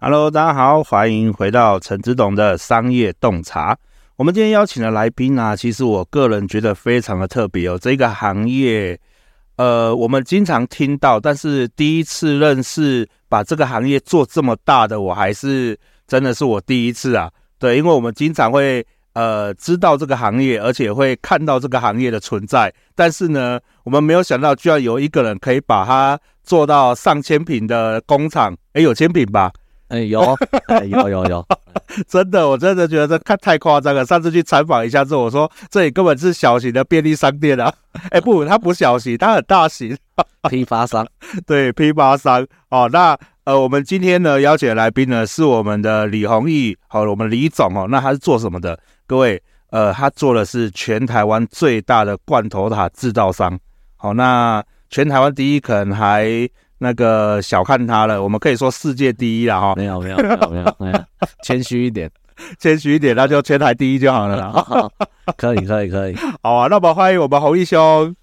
Hello，大家好，欢迎回到陈执董的商业洞察。我们今天邀请的来宾呢、啊，其实我个人觉得非常的特别哦。这个行业，呃，我们经常听到，但是第一次认识把这个行业做这么大的，我还是真的是我第一次啊。对，因为我们经常会。呃，知道这个行业，而且会看到这个行业的存在，但是呢，我们没有想到，居然有一个人可以把它做到上千平的工厂。哎，有千品吧？哎，有，哎，有有有，真的，我真的觉得这看太夸张了。上次去采访一下之后，我说这里根本是小型的便利商店啊。哎，不，它不小型，它很大型，批发商。对，批发商。哦，那。呃，我们今天呢邀请的来宾呢是我们的李弘毅，好，我们李总哦，那他是做什么的？各位，呃，他做的是全台湾最大的罐头塔制造商，好，那全台湾第一可能还那个小看他了，我们可以说世界第一了哈。没有没有没有没有，谦虚一点，谦虚一点，那就全台第一就好了啦。可以可以可以，好啊，那么欢迎我们侯毅兄。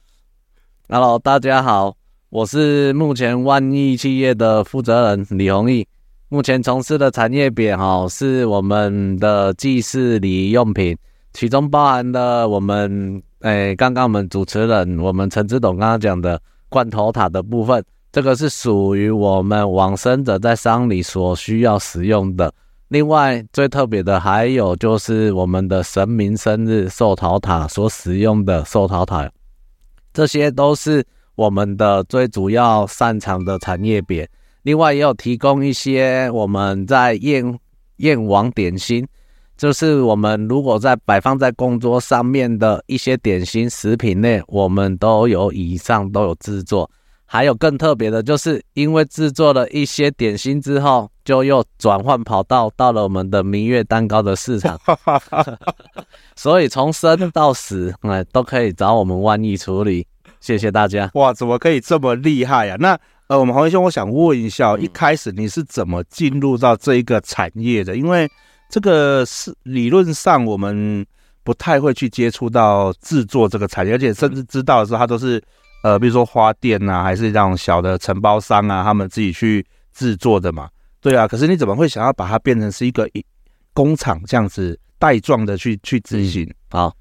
Hello，大家好。我是目前万亿企业的负责人李宏毅，目前从事的产业别哈是我们的祭祀礼仪用品，其中包含了我们诶刚刚我们主持人我们陈志董刚刚讲的罐头塔的部分，这个是属于我们往生者在丧礼所需要使用的。另外最特别的还有就是我们的神明生日寿桃塔所使用的寿桃塔，这些都是。我们的最主要擅长的产业别，另外也有提供一些我们在宴宴王点心，就是我们如果在摆放在工桌上面的一些点心食品类，我们都有以上都有制作。还有更特别的，就是因为制作了一些点心之后，就又转换跑道到了我们的明月蛋糕的市场，所以从生到死，哎，都可以找我们万亿处理。谢谢大家！哇，怎么可以这么厉害呀、啊？那呃，我们黄毅兄，我想问一下，一开始你是怎么进入到这一个产业的？因为这个是理论上我们不太会去接触到制作这个产业，而且甚至知道的时候，它都是呃，比如说花店呐、啊，还是那种小的承包商啊，他们自己去制作的嘛。对啊，可是你怎么会想要把它变成是一个一工厂这样子带状的去去执行？嗯、好。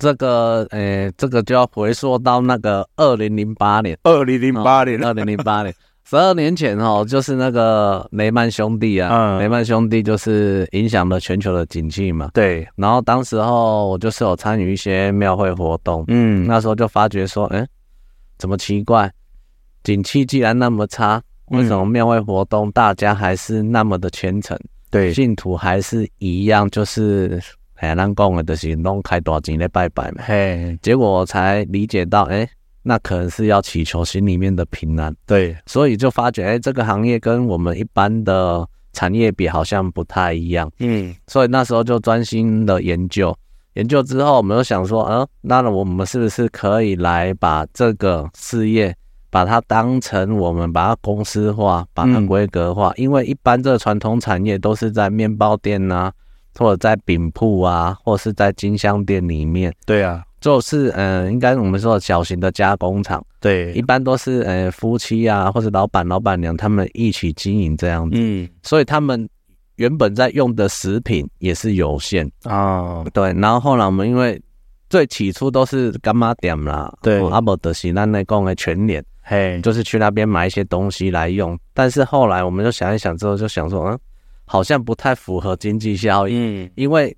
这个，诶、欸，这个就要回溯到那个二零零八年，二零零八年，二零零八年，十二年前哦，就是那个雷曼兄弟啊，嗯，雷曼兄弟就是影响了全球的景气嘛，对。然后当时候我就是有参与一些庙会活动，嗯，那时候就发觉说，诶，怎么奇怪，景气既然那么差，为什么庙会活动大家还是那么的虔诚？对，信徒还是一样，就是。哎，咱讲的就是拢开大钱来拜拜嘛。嘿，结果我才理解到，哎，那可能是要祈求心里面的平安。对，所以就发觉，哎，这个行业跟我们一般的产业比好像不太一样。嗯，所以那时候就专心的研究，研究之后，我们就想说，嗯，那我们是不是可以来把这个事业，把它当成我们把它公司化，把它规格化？嗯，因为一般这个传统产业都是在面包店呐、啊。或者在饼铺啊，或是在金香店里面，对啊，就是嗯、呃，应该我们说小型的加工厂，对，一般都是呃夫妻啊，或者老板老板娘他们一起经营这样子，嗯，所以他们原本在用的食品也是有限。啊，对，然后后来我们因为最起初都是干妈点啦，对，阿伯德西那那讲的全脸，嘿，就是去那边买一些东西来用，但是后来我们就想一想之后就想说，嗯。好像不太符合经济效益，嗯，因为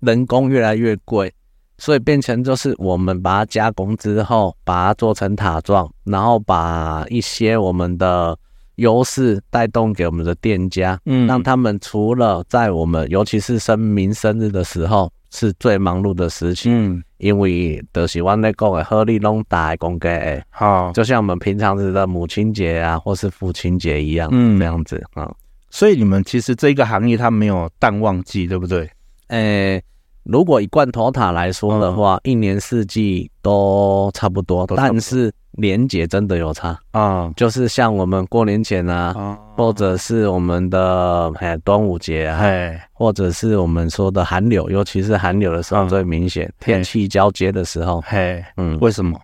人工越来越贵，所以变成就是我们把它加工之后，把它做成塔状，然后把一些我们的优势带动给我们的店家，嗯，让他们除了在我们尤其是神明生日的时候是最忙碌的时期，嗯，因为都是我那讲的贺礼拢大公给，好，就像我们平常日的母亲节啊，或是父亲节一样，嗯，这样子啊。所以你们其实这个行业它没有淡旺季，对不对？诶、欸，如果以罐头塔来说的话，嗯、一年四季都差不多，不多，但是年节真的有差。啊、嗯。就是像我们过年前啊，嗯、或者是我们的哎端午节啊，嘿。或者是我们说的寒流，尤其是寒流的时候最明显，嗯、天气交接的时候，嘿，嗯，为什么？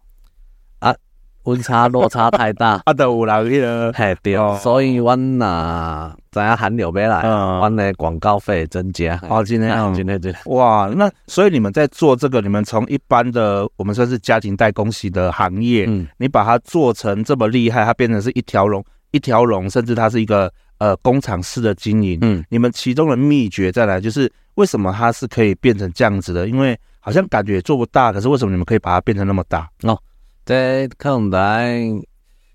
温差落差太大，啊，都有人迄个，嘿对，哦所以阮呐，知影韩流要来，嗯阮的广告费增加。哦，今天啊今天这哇，那所以你们在做这个，你们从一般的我们算是家庭代工系的行业，嗯，你把它做成这么厉害，它变成是一条龙，一条龙，甚至它是一个呃工厂式的经营。嗯，你们其中的秘诀在哪就是为什么它是可以变成这样子的？因为好像感觉也做不大，可是为什么你们可以把它变成那么大？这可能来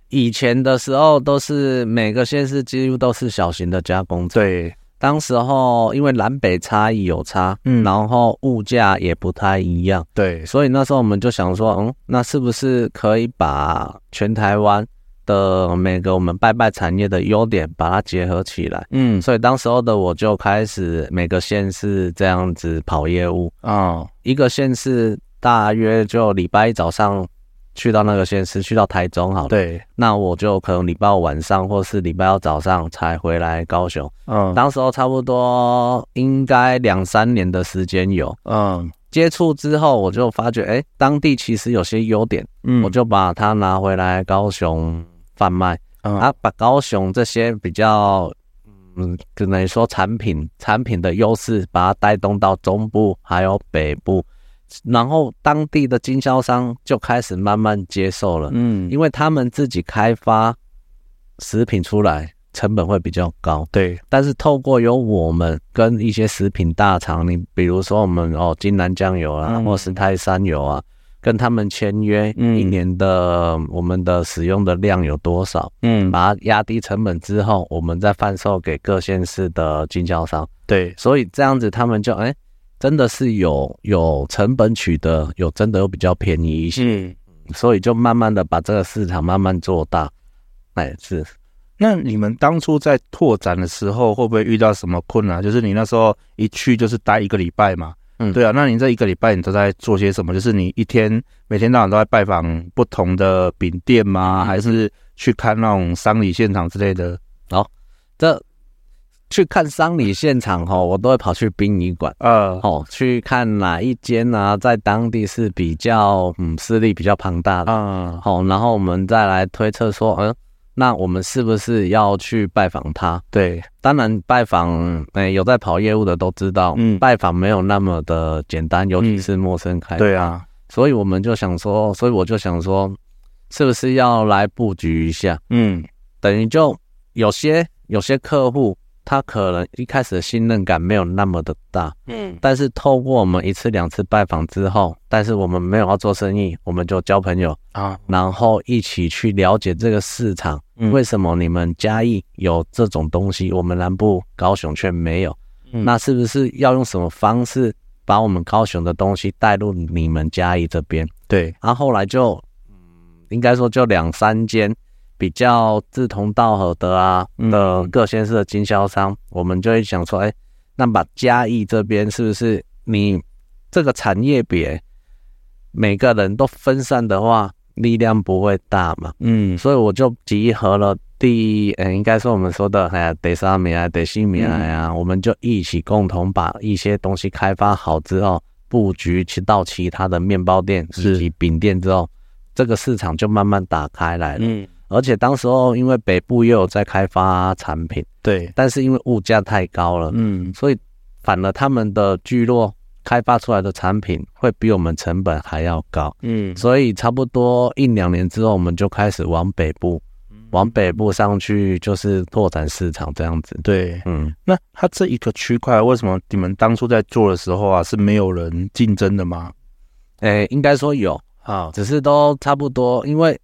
以前的时候，都是每个县市几乎都是小型的加工厂。对，当时候因为南北差异有差，嗯。然后物价也不太一样，对，所以那时候我们就想说，嗯，那是不是可以把全台湾的每个我们拜拜产业的优点把它结合起来？嗯，所以当时候的我就开始每个县市这样子跑业务，啊，一个县市大约就礼拜一早上去到那个县市，去到台中好了，对，那我就可能礼拜五晚上或是礼拜二早上才回来高雄。嗯，当时候差不多应该两三年的时间有。嗯。接触之后，我就发觉，哎，当地其实有些优点，嗯，我就把它拿回来高雄贩卖，嗯。啊，把高雄这些比较，嗯，可能说产品产品的优势，把它带动到中部还有北部，然后当地的经销商就开始慢慢接受了，嗯，因为他们自己开发食品出来，成本会比较高。对，但是透过有我们跟一些食品大厂，你比如说我们哦金兰酱油啊，嗯。或是泰山油啊，跟他们签约，嗯。一年的我们的使用的量有多少，嗯，把它压低成本之后，我们再贩售给各县市的经销商。对，所以这样子他们就哎，真的是有有成本取得，有真的有比较便宜一些，嗯。所以就慢慢的把这个市场慢慢做大。哎，是。那你们当初在拓展的时候，会不会遇到什么困难？就是你那时候一去就是待一个礼拜嘛，嗯对啊。那你这一个礼拜你都在做些什么？就是你一天每天到晚都在拜访不同的饼店吗？嗯还是去看那种丧礼现场之类的？哦这去看丧礼现场哈，我都会跑去殡仪馆。呃，哦，去看哪一间啊，在当地是比较嗯势力比较庞大的。嗯，好，然后我们再来推测说，嗯，那我们是不是要去拜访他？对，当然，拜访诶有在跑业务的都知道，嗯。拜访没有那么的简单，尤其是陌生开发，对啊，所以我们就想说，所以我就想说，是不是要来布局一下？嗯。等于就有些有些客户，他可能一开始的信任感没有那么的大，嗯但是透过我们一次两次拜访之后，但是我们没有要做生意，我们就交朋友，啊，然后一起去了解这个市场，嗯为什么你们嘉义有这种东西，我们南部高雄却没有？嗯那是不是要用什么方式把我们高雄的东西带入你们嘉义这边？对，然后后来就，嗯，应该说就两三间比较志同道合的啊嗯。的各县市的经销商，我们就会想说，哎，那把嘉义这边是不是你这个产业别每个人都分散的话，力量不会大嘛？嗯。所以我就集合了第，嗯，应该说我们说的，哎呀，第三米啊，第四名啊，我们就一起共同把一些东西开发好之后，布局去到其他的面包店以及饼店之后，这个市场就慢慢打开来了。嗯，而且当时候因为北部也有在开发产品，对，但是因为物价太高了，嗯所以反而他们的聚落开发出来的产品会比我们成本还要高。嗯，所以差不多一两年之后，我们就开始往北部，往北部上去，就是拓展市场这样子。对。嗯，那它这一个区块，为什么你们当初在做的时候啊，是没有人竞争的吗？诶，应该说有，啊，只是都差不多，因为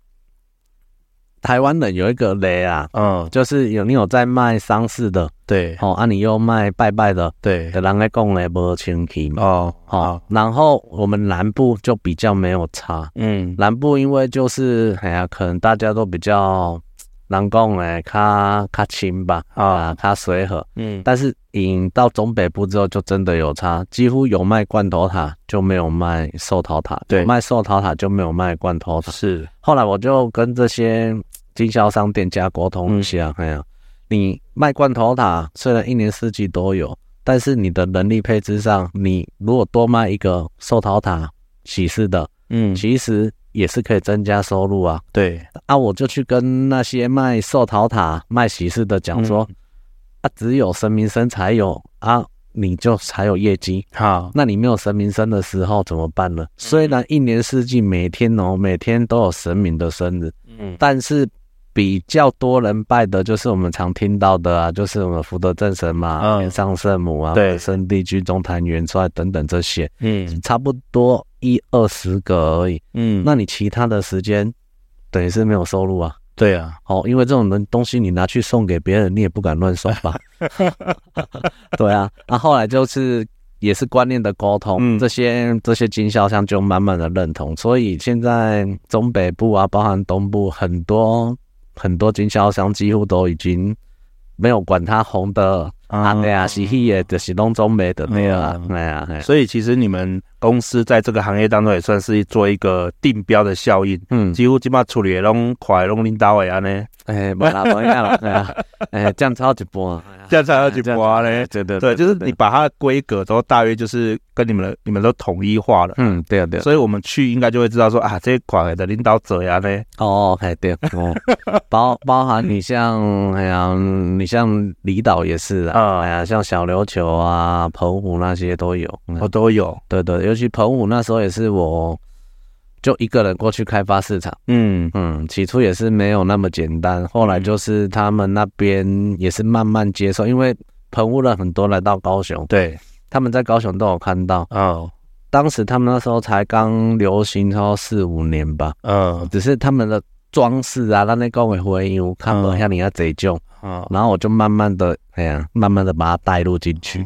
台湾人有一个雷啊，嗯，就是有你有在卖丧事的，对，哦，啊，你又卖拜拜的，对，的人来讲呢，无清气。嘛。哦，好，然后我们南部就比较没有差，嗯，南部因为就是哎呀，可能大家都比较南讲诶，较较亲吧，啊，啊，较随和。嗯，但是引到中北部之后，就真的有差，几乎有卖罐头塔就没有卖寿桃塔，对。有卖寿桃塔就没有卖罐头塔。是，后来我就跟这些经销商店家沟通一下，哎呀、你卖罐头塔虽然一年四季都有，但是你的人力配置上，你如果多卖一个寿桃塔喜事的，嗯，其实也是可以增加收入啊。对，啊，我就去跟那些卖寿桃塔、卖喜事的讲说，嗯、啊，只有神明生才有啊，你就才有业绩。好，那你没有神明生的时候怎么办呢？虽然一年四季每天哦，每天都有神明的生日，嗯，但是。比较多人拜的就是我们常听到的啊，就是我们福德正神嘛，天上圣母啊，对，圣地居、中坛元帅等等这些，嗯，差不多一二十个而已，嗯，那你其他的时间等于是没有收入啊？对啊，哦，因为这种东东西你拿去送给别人，你也不敢乱送吧？对啊，那后来就是也是观念的沟通，嗯、这些这些经销商就慢慢的认同，所以现在中北部啊，包含东部很多。很多经销商几乎都已经没有管它红的啊，对啊，是黑的，就是拢中没的那个，对啊，所以其实你们公司在这个行业当中也算是做一个定标的效应，嗯，几乎基本上处理的拢快拢领导的安呢，哎，不啦，不一样了，对啊，哎，这样超级波，这样超级波嘞，对对对，就是你把它的规格都大约就是跟你们的你们都统一化了，嗯，对啊对，所以我们去应该就会知道说啊，这一块的领导者呀呢，哦，哎对，包包含你像哎呀，你像离岛也是啊，哎呀，像小琉球啊、澎湖那些都有，我都有，对对，尤其澎澎湖那时候也是我，就一个人过去开发市场。嗯嗯，起初也是没有那么简单，后来就是他们那边也是慢慢接受，因为澎湖人很多来到高雄，对，他们在高雄都有看到。哦，当时他们那时候才刚流行超四五年吧。嗯，只是他们的装饰啊，让那高尾回应，我看不下你要贼重。嗯，然后我就慢慢的，哎呀，慢慢的把它带入进去。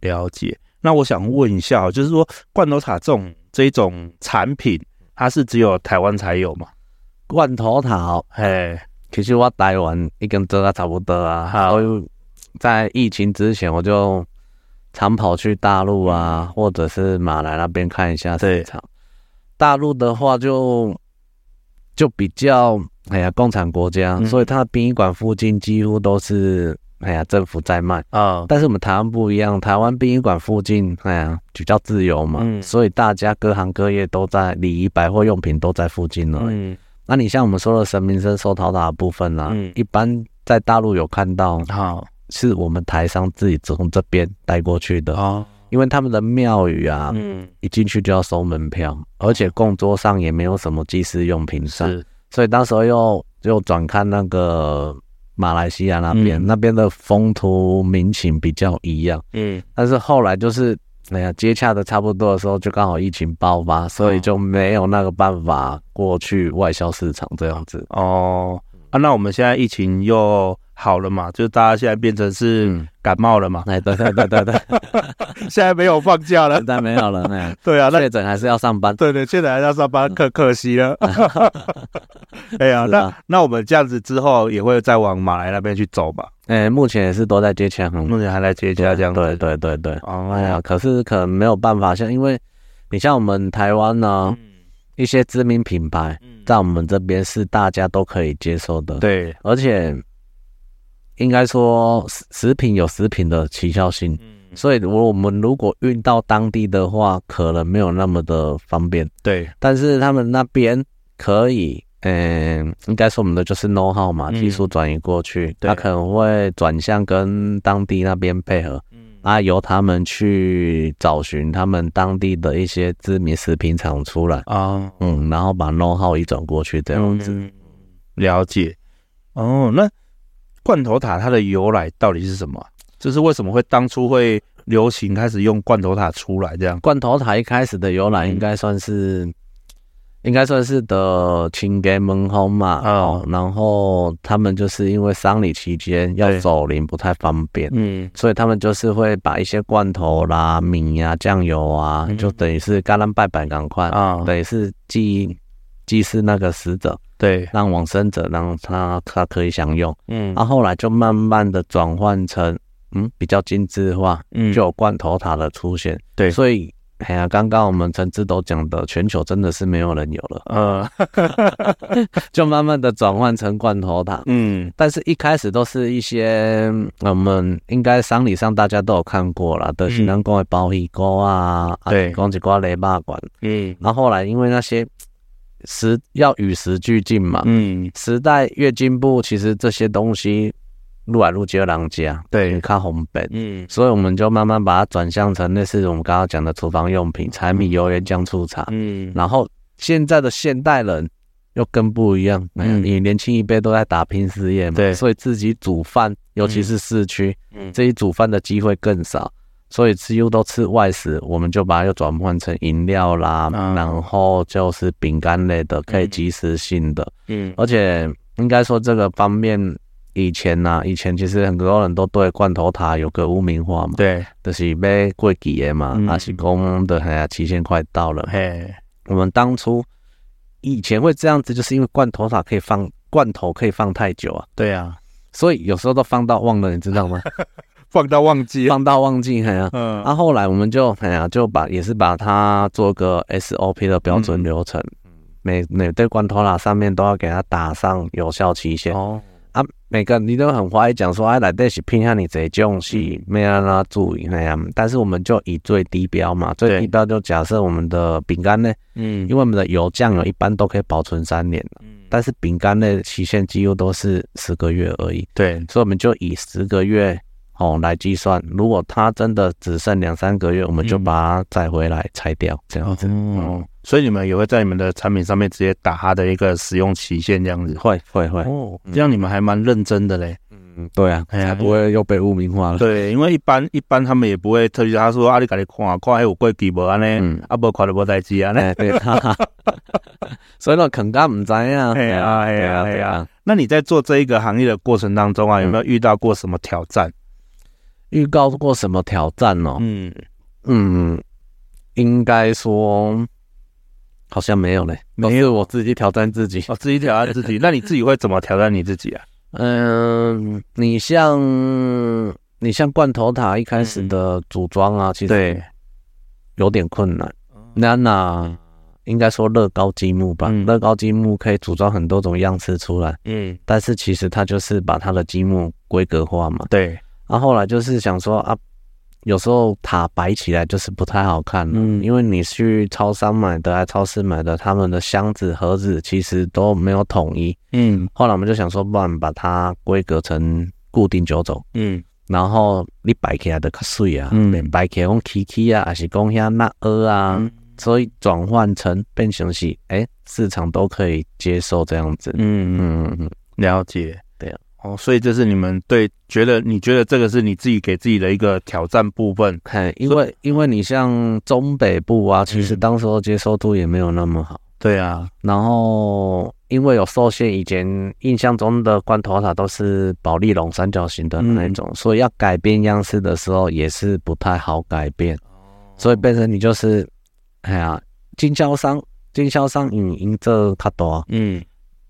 了解。那我想问一下，就是说罐头塔这种这种产品，它是只有台湾才有吗？罐头塔，嘿，其实我台湾已经做得差不多啊。所以在疫情之前，我就常跑去大陆啊，或者是马来那边看一下市场。大陆的话就就比较哎呀，共产国家，所以它的殡仪馆附近几乎都是。哎呀，政府在卖。啊，但是我们台湾不一样，台湾殡仪馆附近，哎呀，比较自由嘛，嗯，所以大家各行各业都在礼仪百货用品都在附近了。嗯，那你像我们说的神明生收桃打的部分呢，嗯，一般在大陆有看到，好，是我们台商自己从这边带过去的啊，因为他们的庙宇啊，嗯，一进去就要收门票，而且供桌上也没有什么祭祀用品上，是，所以当时候又又转看那个。马来西亚那边，嗯、那边的风土民情比较一样，嗯，但是后来就是，哎呀，接洽的差不多的时候，就刚好疫情爆发，所以就没有那个办法过去外销市场这样子。哦，啊，那我们现在疫情又。好了嘛，就大家现在变成是感冒了嘛？哎、嗯，对对对对对，现在没有放假了，现在没有了。哎，对啊，确诊还是要上班。对对，确诊还是要上班，可可惜了。哎呀，那那我们这样子之后也会再往马来那边去走吧？哎，目前也是都在接洽，目前还在接洽这样。对对对对。哦，哎呀，可是可能没有办法，像因为你像我们台湾呢，嗯、一些知名品牌在我们这边是大家都可以接受的。对，而且。应该说，食食品有食品的时效性，嗯。所以我我们如果运到当地的话，可能没有那么的方便。对，但是他们那边可以，嗯，应该说我们的就是 know how 嘛，技术转移过去，他可能会转向跟当地那边配合，嗯。啊，由他们去找寻他们当地的一些知名食品厂出来。啊，嗯，然后把 know how 移转过去这样子。了解，哦，那。罐头塔它的由来到底是什么？就是为什么会当初会流行开始用罐头塔出来这样？罐头塔一开始的由来应该算是，嗯、应该算是的亲家门轰嘛。哦，然后他们就是因为丧礼期间要走灵不太方便，嗯，所以他们就是会把一些罐头啦、米呀、啊、酱油啊，嗯、就等于是干烂拜拜赶快啊，等于是祭祭祀那个死者。对，让往生者让他他可以享用，嗯，然后后来就慢慢的转换成，嗯，比较精致化，嗯，就有罐头塔的出现，对，所以，哎呀，刚刚我们陈志都讲的，全球真的是没有人有了，嗯 就慢慢的转换成罐头塔，嗯，但是一开始都是一些我们应该丧礼上大家都有看过了，的新郎公的包鱼锅啊，对，讲一挂雷霸管，嗯，然后后来因为那些。时要与时俱进嘛。嗯，时代越进步，其实这些东西入来越接人家，对，你看红本，嗯，所以我们就慢慢把它转向成类似我们刚刚讲的厨房用品，柴米油盐酱醋茶。嗯，然后现在的现代人又更不一样，嗯，你年轻一辈都在打拼事业嘛，对，所以自己煮饭，尤其是市区，嗯，自己煮饭的机会更少。所以吃又都吃外食，我们就把它又转换成饮料啦，嗯、然后就是饼干类的，可以即时性的。嗯，而且应该说这个方面，以前呢、啊，以前其实很多人都对罐头塔有个污名化嘛。对，就是被过期的嘛，还、嗯、是公的，哎呀，期限快到了。嘿，我们当初以前会这样子，就是因为罐头塔可以放罐头，可以放太久啊。对啊，所以有时候都放到忘了，你知道吗？放到忘记，放到忘记，哎呀，嗯，啊，后来我们就，哎呀，就把也是把它做个 SOP 的标准流程，嗯、每每对罐头啦上面都要给它打上有效期限。哦。啊，每个你都很怀疑讲说，哎，来这是偏向你这种是没让他注意，哎呀，但是我们就以最低标嘛，最低标就假设我们的饼干呢，嗯，因为我们的油酱油一般都可以保存三年，嗯，但是饼干的期限几乎都是十个月而已，对，所以我们就以十个月。哦，来计算，如果它真的只剩两三个月，我们就把它再回来拆掉，嗯、这样子。哦，所以你们也会在你们的产品上面直接打它的一个使用期限，这样子。会会会。哦，这样你们还蛮认真的嘞。嗯，对啊，才不会又被污名化了。对，因为一般一般他们也不会特别他说啊，你赶紧看，看还有过期无安呢？啊，不看就无代志安呢。对，所以呢，肯定唔知啊。对啊，对啊，对啊。那你在做这一个行业的过程当中啊，有没有遇到过什么挑战？预告过什么挑战哦？嗯。嗯，应该说好像没有嘞，没有，我自己挑战自己，哦，自己挑战自己。那你自己会怎么挑战你自己啊？嗯，你像你像罐头塔一开始的组装啊，其实对有点困难。那那应该说乐高积木吧，乐高积木可以组装很多种样式出来，嗯，但是其实它就是把它的积木规格化嘛，对。啊，后来就是想说啊，有时候塔摆起来就是不太好看，嗯，因为你去超商买的，还超市买的，他们的箱子盒子其实都没有统一，嗯，后来我们就想说，不然把它规格成固定九种，嗯，然后你摆起来的较水啊，嗯，摆起来讲 Kiki 啊，还是讲遐那鹅啊，嗯、所以转换成变形是，哎，市场都可以接受这样子，嗯嗯嗯，了解。哦，所以这是你们对觉得你觉得这个是你自己给自己的一个挑战部分，嘿，因为因为你像中北部啊，其实当时候接受度也没有那么好，对啊，然后因为有受限，以前印象中的罐头塔都是保丽龙三角形的那种，所以要改变样式的时候也是不太好改变，所以变成你就是，哎呀，经销商经销商运营这卡多，嗯。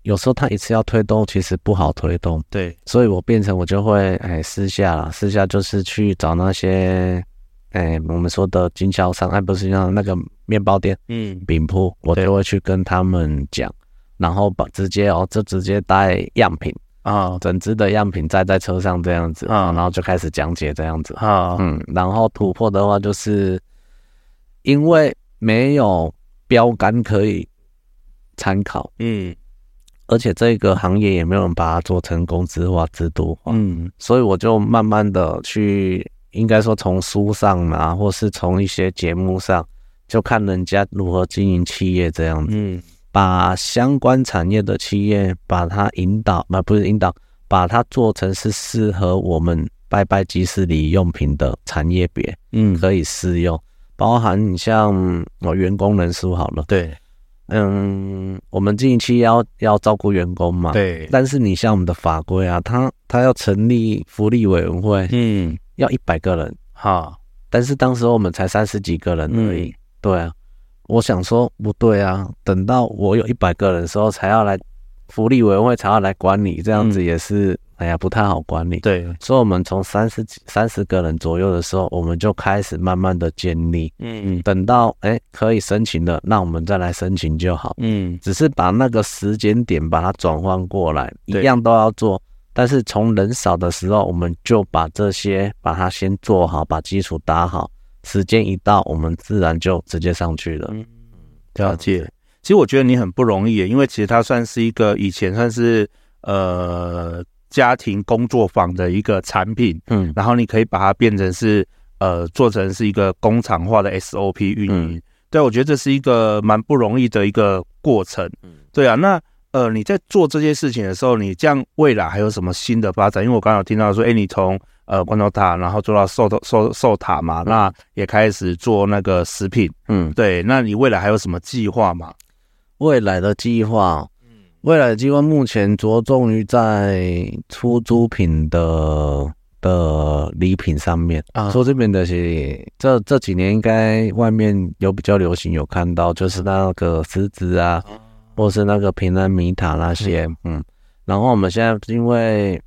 有时候他一次要推动，其实不好推动。对，所以我变成我就会哎私下啦，私下就是去找那些哎我们说的经销商，哎不是像那个面包店，嗯，饼铺，我就会去跟他们讲，然后把直接哦就直接带样品啊，整只的样品载在车上这样子啊，然后就开始讲解这样子。啊，嗯，然后突破的话就是因为没有标杆可以参考，嗯。而且这个行业也没有人把它做成公司化、制度化，嗯，所以我就慢慢的去，应该说从书上啊，或是从一些节目上，就看人家如何经营企业这样子，嗯，把相关产业的企业把它引导，啊不是引导，把它做成是适合我们拜拜吉士礼用品的产业别，嗯，可以适用，包含你像我员工人数好了，对。嗯，我们近期要要照顾员工嘛？对。但是你像我们的法规啊，他他要成立福利委员会，嗯，要一百个人，哈。但是当时我们才三十几个人而已。嗯、对啊，我想说不对啊，等到我有一百个人的时候，才要来福利委员会才要来管理，这样子也是。嗯哎呀，不太好管理。对，所以我们从三十几、三十个人左右的时候，我们就开始慢慢的建立。嗯嗯。等到哎、欸、可以申请了，那我们再来申请就好。嗯。只是把那个时间点把它转换过来，一样都要做。但是从人少的时候，我们就把这些把它先做好，把基础打好。时间一到，我们自然就直接上去了。嗯，了解。其实我觉得你很不容易，因为其实它算是一个以前算是呃家庭工作坊的一个产品，嗯，然后你可以把它变成是呃做成是一个工厂化的 SOP 运营，嗯、对，我觉得这是一个蛮不容易的一个过程，嗯，对啊，那呃你在做这些事情的时候，你这样未来还有什么新的发展？因为我刚刚有听到说，哎，你从呃，罐头塔，然后做到寿寿寿塔嘛，那也开始做那个食品，嗯，对。那你未来还有什么计划吗？未来的计划，未来的计划目前着重于在出租品的的礼品上面啊。说这边的是这这几年应该外面有比较流行，有看到就是那个狮子啊，或是那个平安米塔那些，嗯。然后我们现在因为。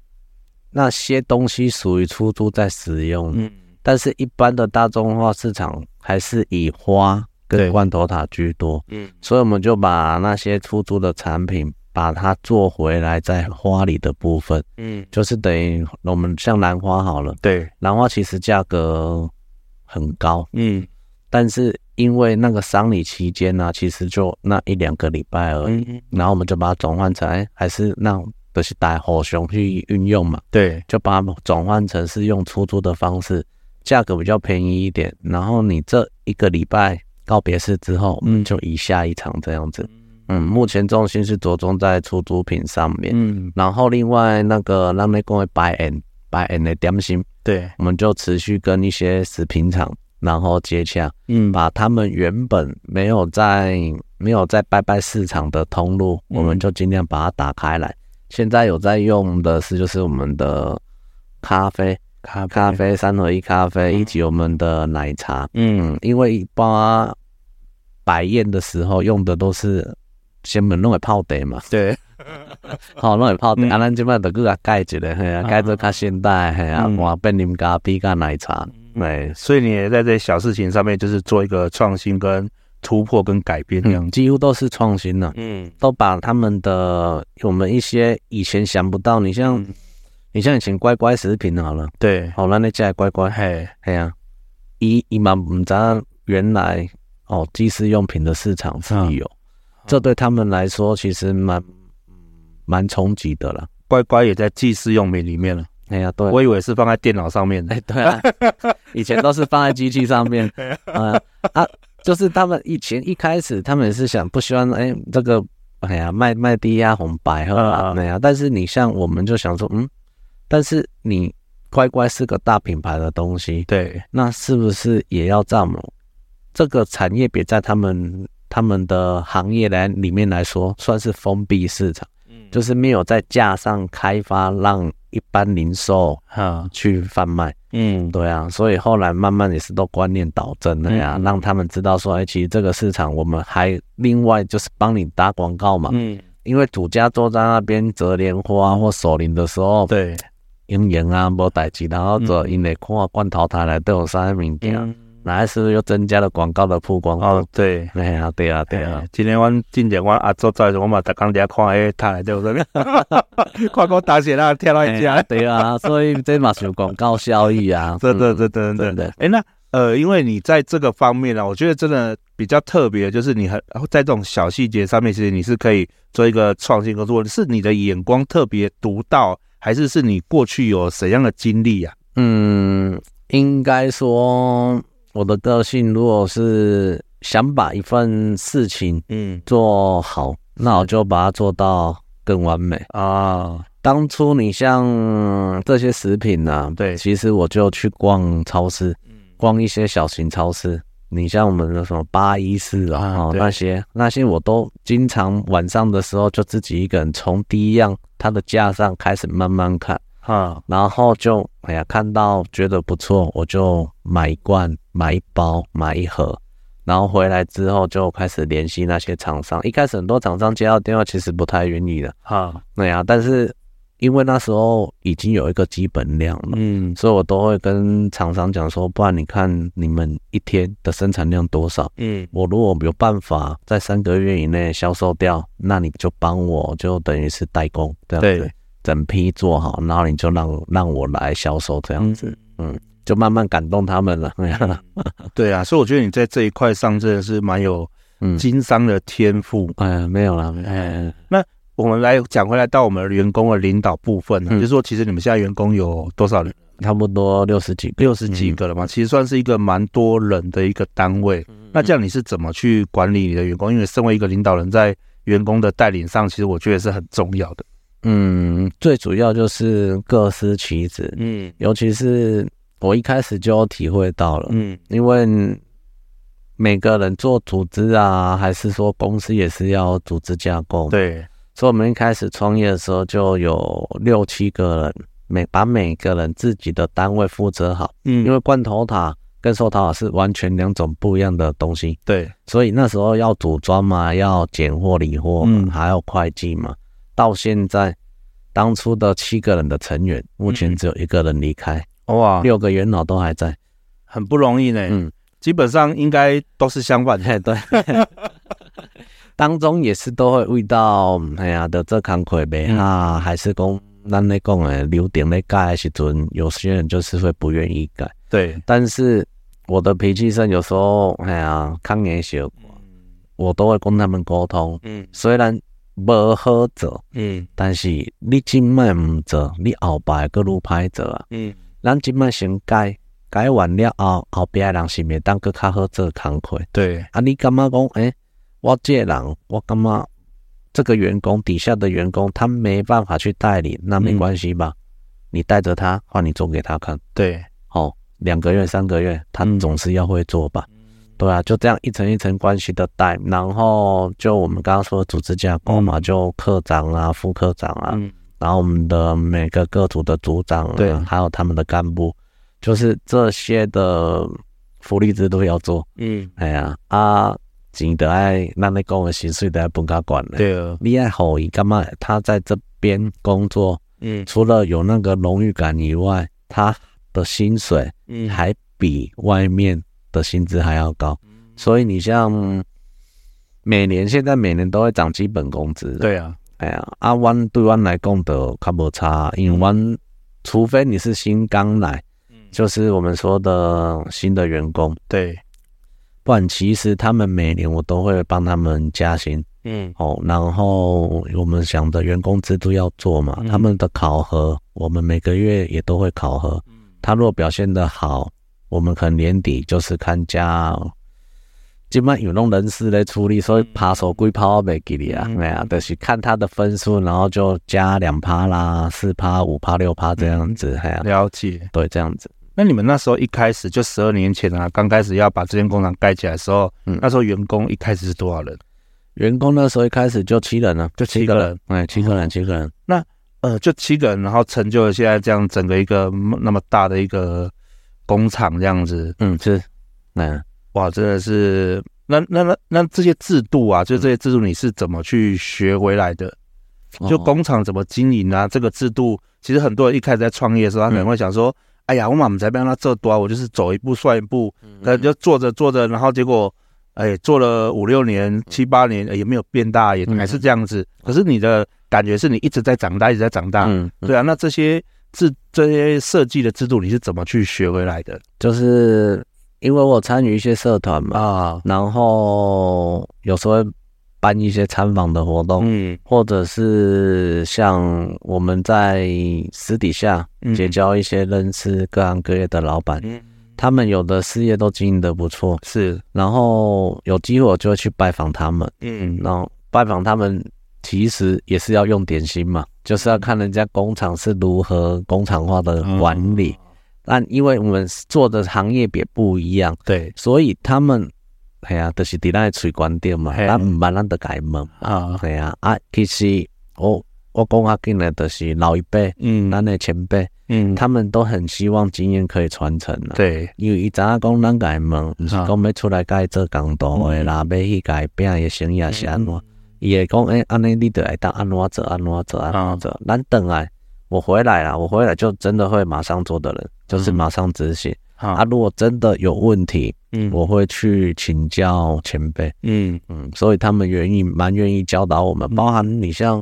那些东西属于出租在使用，嗯，但是一般的大众化市场还是以花跟罐头塔居多，嗯，所以我们就把那些出租的产品，把它做回来在花里的部分，嗯，就是等于我们像兰花好了，对，兰花其实价格很高，嗯，但是因为那个丧礼期间呢，其实就那一两个礼拜而已，嗯，然后我们就把它转换成，哎，还是那。都是带火熊去运用嘛，对，就把它转换成是用出租的方式，价格比较便宜一点。然后你这一个礼拜告别式之后，嗯，就以下一场这样子。嗯，目前重心是着重在出租品上面。嗯，然后另外那个让那个白 N 白 N 的点心，对，我们就持续跟一些食品厂然后接洽，嗯，把他们原本没有在没有在拜拜市场的通路，嗯，我们就尽量把它打开来。现在有在用的是，就是我们的咖啡，咖咖啡三合一咖啡，以及我们的奶茶。嗯，因为一般摆宴的时候用的都是先门弄个泡茶嘛。对，好弄个泡茶，啊，咱这边就给它改一下，嘿啊，改做较现代，嘿啊，换变啉咖啡加奶茶。对，所以你也在这些小事情上面，就是做一个创新跟。突破跟改变这样、嗯，几乎都是创新了。嗯，都把他们的我们一些以前想不到，你像、嗯、你像以前乖乖食品好了，对，好了，那家乖乖，嘿，嘿啊，一一毛五张，原来哦，祭祀用品的市场是有，嗯、这对他们来说其实蛮蛮冲击的了。乖乖也在祭祀用品里面了。哎呀，对，我以为是放在电脑上面的。哎，对啊，以前都是放在机器上面。啊啊。就是他们以前一开始，他们也是想不希望哎，这个哎呀卖卖低压红白哈那样，但是你像我们就想说，嗯，但是你乖乖是个大品牌的东西，对，那是不是也要这么？这个产业别在他们他们的行业来里面来说，算是封闭市场，嗯，就是没有在架上开发让。一般零售哈。去贩卖，嗯，对啊，所以后来慢慢也是都观念导正了呀，嗯、让他们知道说，哎、欸，其实这个市场我们还另外就是帮你打广告嘛，嗯，因为主家坐在那边折莲花或守灵的时候，对，营业啊无代志，然后做因为看罐头台来都有啥物件。嗯那是不是又增加了广告的曝光？哦，对，哎呀，对啊，对啊。今天我进前我阿祖在，我嘛在刚底下看诶，他来对不对？快给我打起来，跳到一家。对啊，所以这嘛是有广告效益啊。对对对对对对。哎，那呃，因为你在这个方面呢，我觉得真的比较特别，就是你很在这种小细节上面，其实你是可以做一个创新工作，是你的眼光特别独到，还是是你过去有怎样的经历啊？嗯，应该说。我的个性，如果是想把一份事情嗯做好，嗯、那我就把它做到更完美啊。当初你像这些食品呢、啊，对，其实我就去逛超市，嗯，逛一些小型超市。你像我们的什么八一四啊，啊那些那些我都经常晚上的时候就自己一个人从第一样它的架上开始慢慢看。啊，然后就哎呀，看到觉得不错，我就买一罐、买一包、买一盒，然后回来之后就开始联系那些厂商。一开始很多厂商接到电话，其实不太愿意的。哈，对呀，但是因为那时候已经有一个基本量了，嗯，所以我都会跟厂商讲说，不然你看你们一天的生产量多少？嗯，我如果有办法在三个月以内销售掉，那你就帮我就等于是代工，这样对？对整批做好，然后你就让让我来销售这样子，嗯，就慢慢感动他们了。对啊，所以我觉得你在这一块上真的是蛮有嗯，经商的天赋。哎，没有了，哎，那我们来讲回来到我们员工的领导部分，嗯就是说，其实你们现在员工有多少人？差不多六十几个，六十几个了嘛，其实算是一个蛮多人的一个单位。嗯那这样你是怎么去管理你的员工？因为身为一个领导人，在员工的带领上，其实我觉得是很重要的。嗯，最主要就是各司其职，嗯。尤其是我一开始就体会到了，嗯。因为每个人做组织啊，还是说公司也是要组织架构，，对，所以我们一开始创业的时候就有六七个人，每把每个人自己的单位负责好，嗯。因为罐头塔跟寿桃塔是完全两种不一样的东西，对，所以那时候要组装嘛，要拣货理货嘛，嗯。还要会计嘛。到现在，当初的七个人的成员，目前只有一个人离开，哇，六个元老都还在。很不容易呢。嗯，基本上应该都是相反的。对，当中也是都会遇到，哎呀的这坎坷呗啊，还是讲咱咧讲诶留点咧改的时阵，有些人就是会不愿意改。对，但是我的脾气上有时候，哎呀，抗言小，我都会跟他们沟通。嗯虽然无好做，嗯但是你今摆唔做，你后摆个愈歹做啊。嗯咱今摆先改，改完了后，后壁的人是袂当个较好做工课。对，啊，你感觉讲，诶、我这个人，我感觉这个员工底下的员工，他没办法去带领，那没关系吧？你带着他，换你做给他看。对，哦，两个月、三个月，他总是要会做吧？对啊，就这样一层一层关系的带，然后就我们刚刚说的组织架构嘛，就科长啊、副科长啊，嗯然后我们的每个各组的组长啊，对还有他们的干部，就是这些的福利制度要做。嗯，哎呀，啊，钱得爱，咱咧讲的薪水得爱分家管的。对啊，你爱好伊干嘛？他在这边工作，嗯除了有那个荣誉感以外，他的薪水嗯还比外面的薪资还要高。所以你像每年现在每年都会涨基本工资。，对啊，哎呀，啊，阮对阮来讲的较无差，因为阮除非你是新刚来，就是我们说的新的员工。对，不然其实他们每年我都会帮他们加薪。嗯。哦，然后我们想的员工制度要做嘛，嗯。他们的考核我们每个月也都会考核，嗯。他若表现的好，我们可能年底就是看家，基本上有那种人事来处理，所以扒手归抛我没给你啊，嗯。哎呀，就是看他的分数，然后就加两趴啦，四趴、五趴、六趴这样子，哎呀，了解。对，这样子，那你们那时候一开始就十二年前啊，刚开始要把这间工厂盖起来的时候，嗯。那时候员工一开始是多少人？员工那时候一开始就七人了，就七个人，哎，七个人，七个人。那呃，就七个人，然后成就了现在这样整个一个那么大的一个工厂这样子，嗯，是，嗯，哇，真的是，那那那那这些制度啊，就这些制度你是怎么去学回来的？就哦工厂怎么经营啊？这个制度，其实很多人一开始在创业的时候，他可能会想说，哎呀，我嘛不才不让他做多啊，我就是走一步算一步，可能就做着做着，然后结果，哎，做了五六年、七八年，哎也没有变大，也还是这样子。可是你的感觉是你一直在长大，一直在长大，嗯，对啊。那这些制这些设计的制度，你是怎么去学回来的？就是因为我参与一些社团嘛，啊？然后有时候会办一些参访的活动，嗯。或者是像我们在私底下嗯。结交一些认识各行各业的老板，嗯，他们有的事业都经营的不错，是，然后有机会我就会去拜访他们，嗯。然后拜访他们其实也是要用点心嘛，就是要看人家工厂是如何工厂化的管理。但因为我们做的行业别不一样，对。所以他们，哎呀，就是伫咱的嘴关店嘛，嘿。咱唔捌咱得改问，啊，系啊啊，其实我我讲啊，进来就是老一辈，嗯。咱的前辈，嗯，他们都很希望经验可以传承啊。对，因为伊知影讲咱改问，毋是讲要出来改做工作的啦，要去改变的生意也是安怎，伊会讲诶，安尼你得来当安怎做，安怎做，安怎做。咱等来我回来了，我回来就真的会马上做的人，就是马上执行。啊，啊，如果真的有问题，嗯我会去请教前辈。嗯嗯，所以他们愿意蛮愿意教导我们，包含你像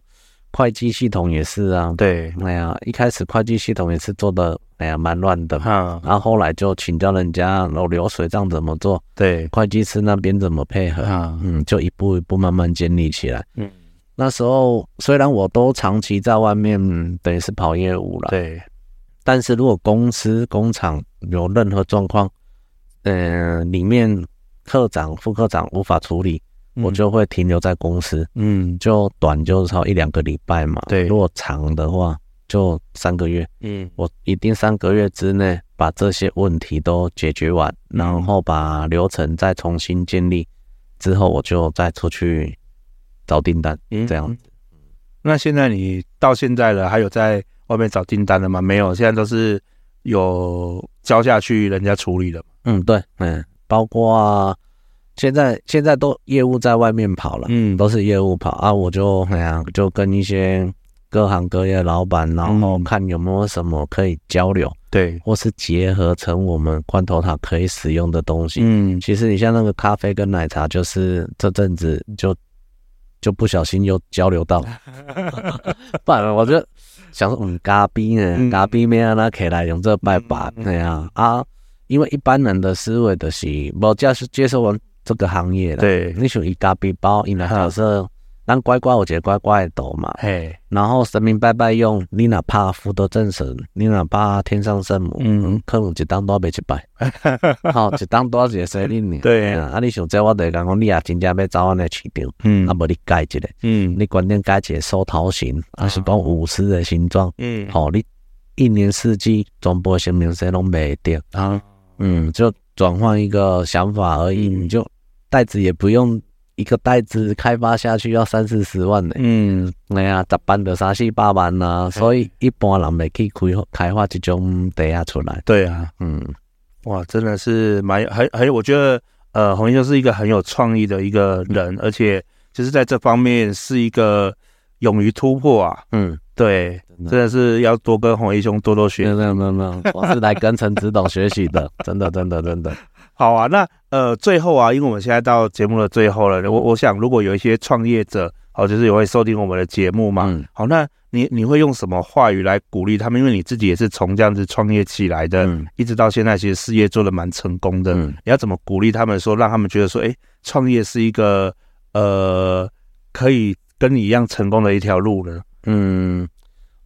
会计系统也是啊。对，哎呀，一开始会计系统也是做的哎呀蛮乱的。嗯，然后后来就请教人家，然后流水账怎么做，对，会计师那边怎么配合，嗯嗯，就一步一步慢慢建立起来。嗯，那时候虽然我都长期在外面，等于是跑业务了，对，但是如果公司工厂有任何状况，嗯、呃，里面科长、副科长无法处理。我就会停留在公司，嗯，就短就超一两个礼拜嘛。对，如果长的话就三个月。嗯，我一定三个月之内把这些问题都解决完，嗯、然后把流程再重新建立，之后我就再出去找订单，嗯、这样子。那现在你到现在了，还有在外面找订单了吗？没有，现在都是有交下去人家处理的。嗯，对，嗯，包括。现在现在都业务在外面跑了，嗯，都是业务跑啊，我就哎呀，就跟一些各行各业老板，然后看有没有什么可以交流，对，或是结合成我们罐头塔可以使用的东西。嗯，其实你像那个咖啡跟奶茶，就是这阵子就就不小心又交流到，不然我就想说，嗯，咖啡呢，咖啡没让他可以来用这拜把，哎呀啊，因为一般人的思维的是，我接是接受完。这个行业了，对，你属于咖啡包，因为假设咱乖乖，有一个乖乖的多嘛，嘿，然后神明拜拜用，你哪怕福德正神，你哪怕天上圣母，嗯，可能一当多要去拜，好，一当多少岁你呢？对，啊，你想这我得讲讲，你也真正要走安尼市场，嗯，啊，无你改一个，嗯，你观念改一个收头型，啊是讲五十的形状，嗯，好，你一年四季全部神明谁拢袂掉啊，嗯，就转换一个想法而已，你就。袋子也不用一个袋子开发下去要三四十万呢。嗯，哎呀，十班的三四百万呐、啊，所以一般人没去开开发这种地下出来。对啊，嗯，哇，真的是蛮很很，我觉得呃，弘毅就是一个很有创意的一个人，而且就是在这方面是一个勇于突破啊。嗯，对，真的，是要多跟红衣兄多多学。没有没有没有，我是来跟陈指导学习的，真的真的真的。好啊，那呃，最后啊，因为我们现在到节目的最后了，我我想如果有一些创业者，好，就是也会收听我们的节目嘛，嗯、好，那你你会用什么话语来鼓励他们？因为你自己也是从这样子创业起来的，嗯、一直到现在，其实事业做的蛮成功的。嗯、你要怎么鼓励他们说，让他们觉得说，哎，创业是一个呃，可以跟你一样成功的一条路呢？嗯，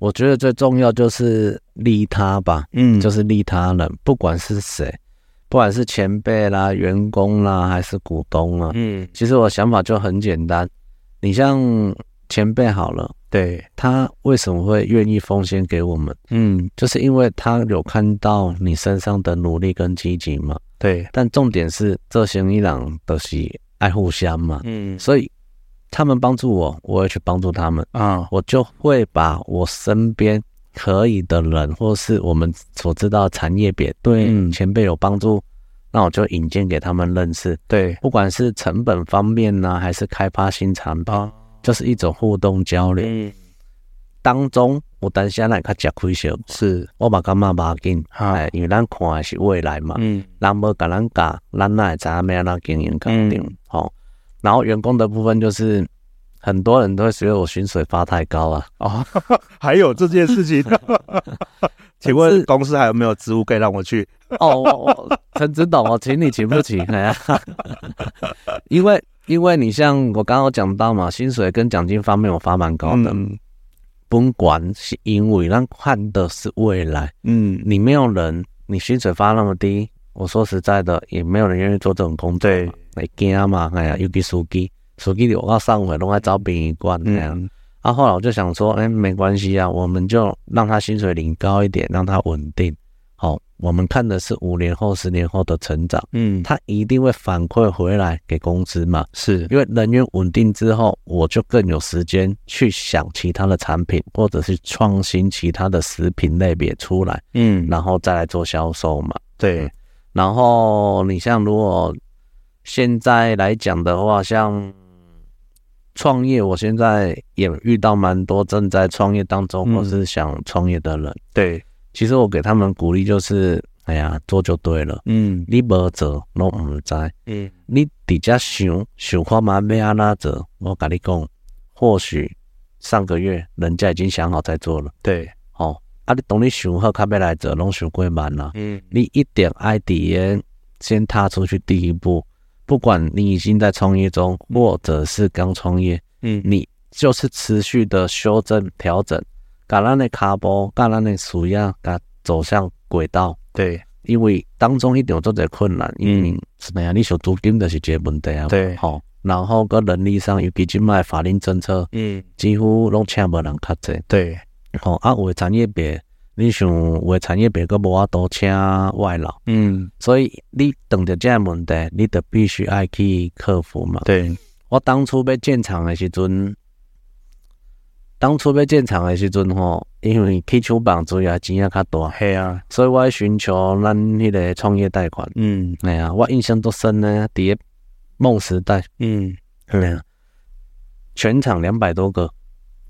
我觉得最重要就是利他吧，嗯，就是利他人，不管是谁。不管是前辈啦、员工啦，还是股东啊，嗯，其实我想法就很简单。你像前辈好了，对，他为什么会愿意奉献给我们？嗯，就是因为他有看到你身上的努力跟积极嘛。对，但重点是这些伊朗的是爱互相嘛。嗯，所以他们帮助我，我也去帮助他们啊，我就会把我身边。可以的人，或是我们所知道产业别对前辈有帮助，嗯、那我就引荐给他们认识。对，不管是成本方面呢、啊，还是开发新产品，哦、就是一种互动交流。嗯、当中我等下来看吃亏少，是我把干嘛把紧，哎，因为咱看的是未来嘛。嗯，咱无甲咱教，咱哪会知影要怎经营肯定？好，然后员工的部分就是。很多人都会觉得我薪水发太高啊！哦，还有这件事情，请问公司还有没有职务可以让我去？哦，陈指导，我请你请不起？哎呀，因为因为你像我刚刚讲到嘛，薪水跟奖金方面我发蛮高的。嗯，不管是因为让看的是未来，嗯，你没有人，你薪水发那么低，我说实在的，也没有人愿意做这种工作。对，会惊嘛？哎呀，尤其司机。手机里我要上回，都在找殡仪馆那样。嗯、啊，后来我就想说，哎、欸，没关系啊，我们就让他薪水领高一点，让他稳定。好，我们看的是五年后、十年后的成长。嗯，他一定会反馈回来给公司嘛。是，因为人员稳定之后，我就更有时间去想其他的产品，或者是创新其他的食品类别出来。嗯，然后再来做销售嘛。对。然后你像如果现在来讲的话，像创业，我现在也遇到蛮多正在创业当中或是想创业的人。嗯、对，其实我给他们鼓励就是，哎呀，做就对了。嗯，你没做，拢唔知。嗯，你底下想想看嘛，要安怎做？我跟你讲，或许上个月人家已经想好在做了。对，哦，啊，你当你想好，较要来做，拢想过慢啦。嗯，你一点爱底先踏出去第一步，不管你已经在创业中，或者是刚创业，嗯，你就是持续的修正调整，把咱的脚步，把咱的需要，甲走向轨道。对，因为当中一定有做者困难，因为是那样，你想租金就是一个问题啊。对，好，然后个人力上，尤其今卖法令政策，嗯，几乎拢请无人较济。对，好啊，有的产业别，你想有的产业别个无法度请外劳，嗯，所以你等着这样问题，你得必须爱去克服嘛。对，我当初要建厂的时阵。当初要建厂的时阵吼，因为起厂房主要钱也较大，系啊，所以我寻求咱迄个创业贷款。嗯，哎呀，我印象都深呢，伫个梦时代，嗯，嗯，全场两百多个，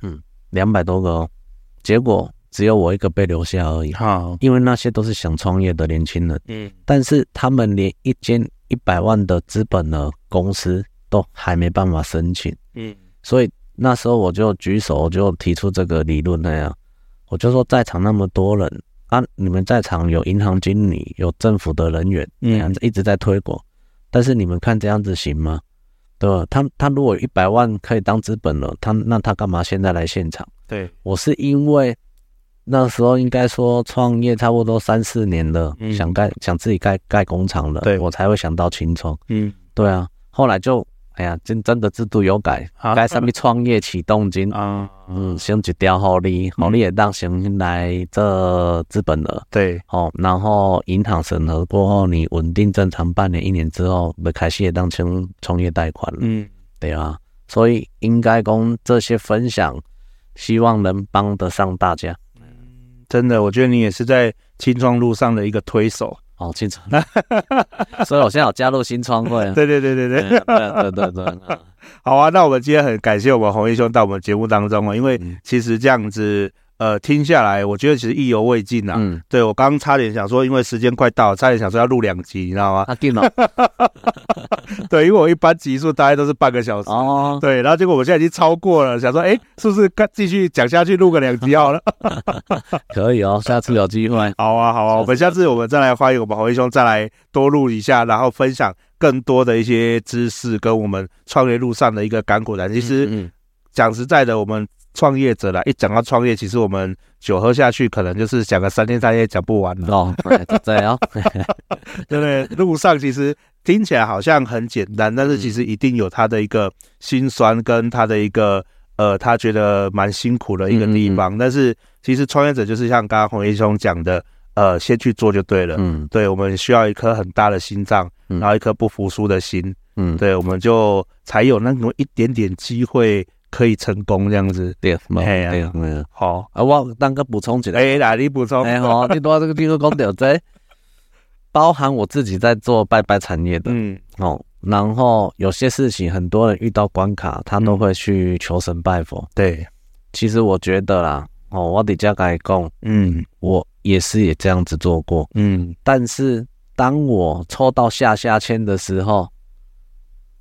嗯，两百多个哦，结果只有我一个被留下而已。好，因为那些都是想创业的年轻人，嗯，但是他们连一间一百万的资本的公司都还没办法申请，嗯，所以。那时候我就举手，我就提出这个理论那样，我就说在场那么多人啊，你们在场有银行经理，有政府的人员，嗯，一直在推广，但是你们看这样子行吗？对吧？他他如果一百万可以当资本了，他那他干嘛现在来现场？对，我是因为那时候应该说创业差不多三四年了，嗯，想盖想自己盖盖工厂了，对，我才会想到青创，嗯，对啊，后来就。哎呀，真真的制度有改，改上面创业启动金啊，嗯，先一条好利，好利也当先来这资本了，对，好，然后银行审核过后，你稳定正常半年一年之后，要开始也当成创业贷款了，嗯，对啊，所以应该讲这些分享，希望能帮得上大家，嗯，真的，我觉得你也是在青创路上的一个推手哦，青创，所以我现在有加入新创会。对对对对对对对对，好啊，那我们今天很感谢我们红衣兄到我们节目当中啊，因为其实这样子。呃，听下来，我觉得其实意犹未尽呐。嗯，对，我刚刚差点想说，因为时间快到了，差点想说要录两集，你知道吗？啊，定了。对，因为我一般集数大概都是半个小时。哦。对，然后结果我现在已经超过了，想说，哎，是不是该继续讲下去，录个两集好了？可以哦，下次有机会。好啊，好啊，我们下次我们再来欢迎我们弘毅兄再来多录一下，然后分享更多的一些知识跟我们创业路上的一个甘苦谈。其实，嗯，讲实在的，我们。创业者啦，一讲到创业，其实我们酒喝下去，可能就是讲个三天三夜讲不完哦。对哦，对不对？路上其实听起来好像很简单，但是其实一定有他的一个辛酸跟他的一个呃，他觉得蛮辛苦的一个地方。嗯嗯，但是其实创业者就是像刚刚洪一兄讲的，呃，先去做就对了。嗯，对，我们需要一颗很大的心脏，然后一颗不服输的心。嗯，对，我们就才有那种一点点机会。可以成功这样子，对，没有，没有，好。啊，我当个补充起来，哎，来你补充，哎，好，你多这个地方讲到这，包含我自己在做拜拜产业的，嗯，哦，然后有些事情很多人遇到关卡，他都会去求神拜佛，对，其实我觉得啦，哦，我得加改讲，嗯，我也是也这样子做过，嗯，但是当我抽到下下签的时候。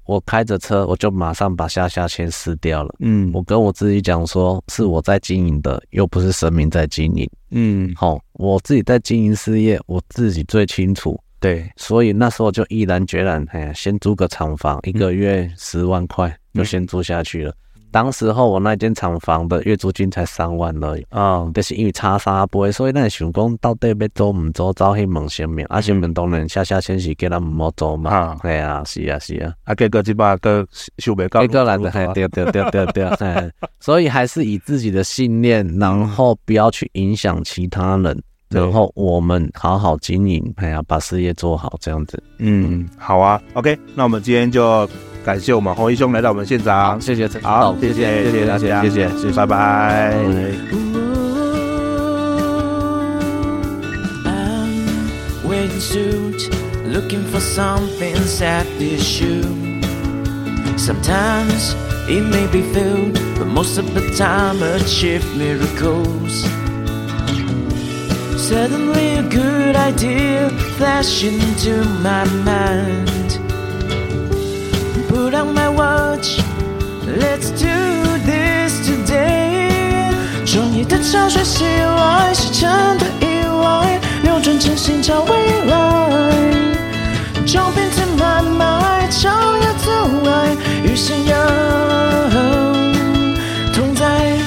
我开着车，我就马上把下下签撕掉了。嗯，我跟我自己讲说，是我在经营的，又不是神明在经营。嗯，好，我自己在经营事业，我自己最清楚。对，所以那时候就毅然决然，哎呀，先租个厂房，一个月十万块，就先租下去了。嗯当时候我那间厂房的月租金才三万而已。啊，但是因为差三倍，所以那想讲到底要做唔做，走去问神明，啊神明当然下下先是叫咱唔好做嘛，系啊，是啊是啊，啊结果这把个收未到，结果来的 还对对对对对，所以还是以自己的信念，然后不要去影响其他人，然后我们好好经营，哎呀，把事业做好这样子，嗯，好啊，OK，那我们今天就。感谢我们红衣兄来到我们现场，谢谢，好，谢谢，谢谢大家，谢谢，谢谢，拜拜。Looking for something sad this shoe. Sometimes it may be filled, but most of the time achieve miracles. Suddenly a good idea flashed into my mind. Put on my watch, let's do this today. 你的潮水袭来，是沉的意外，流转成心潮未来。照片填满满，长夜走来，与信仰同在。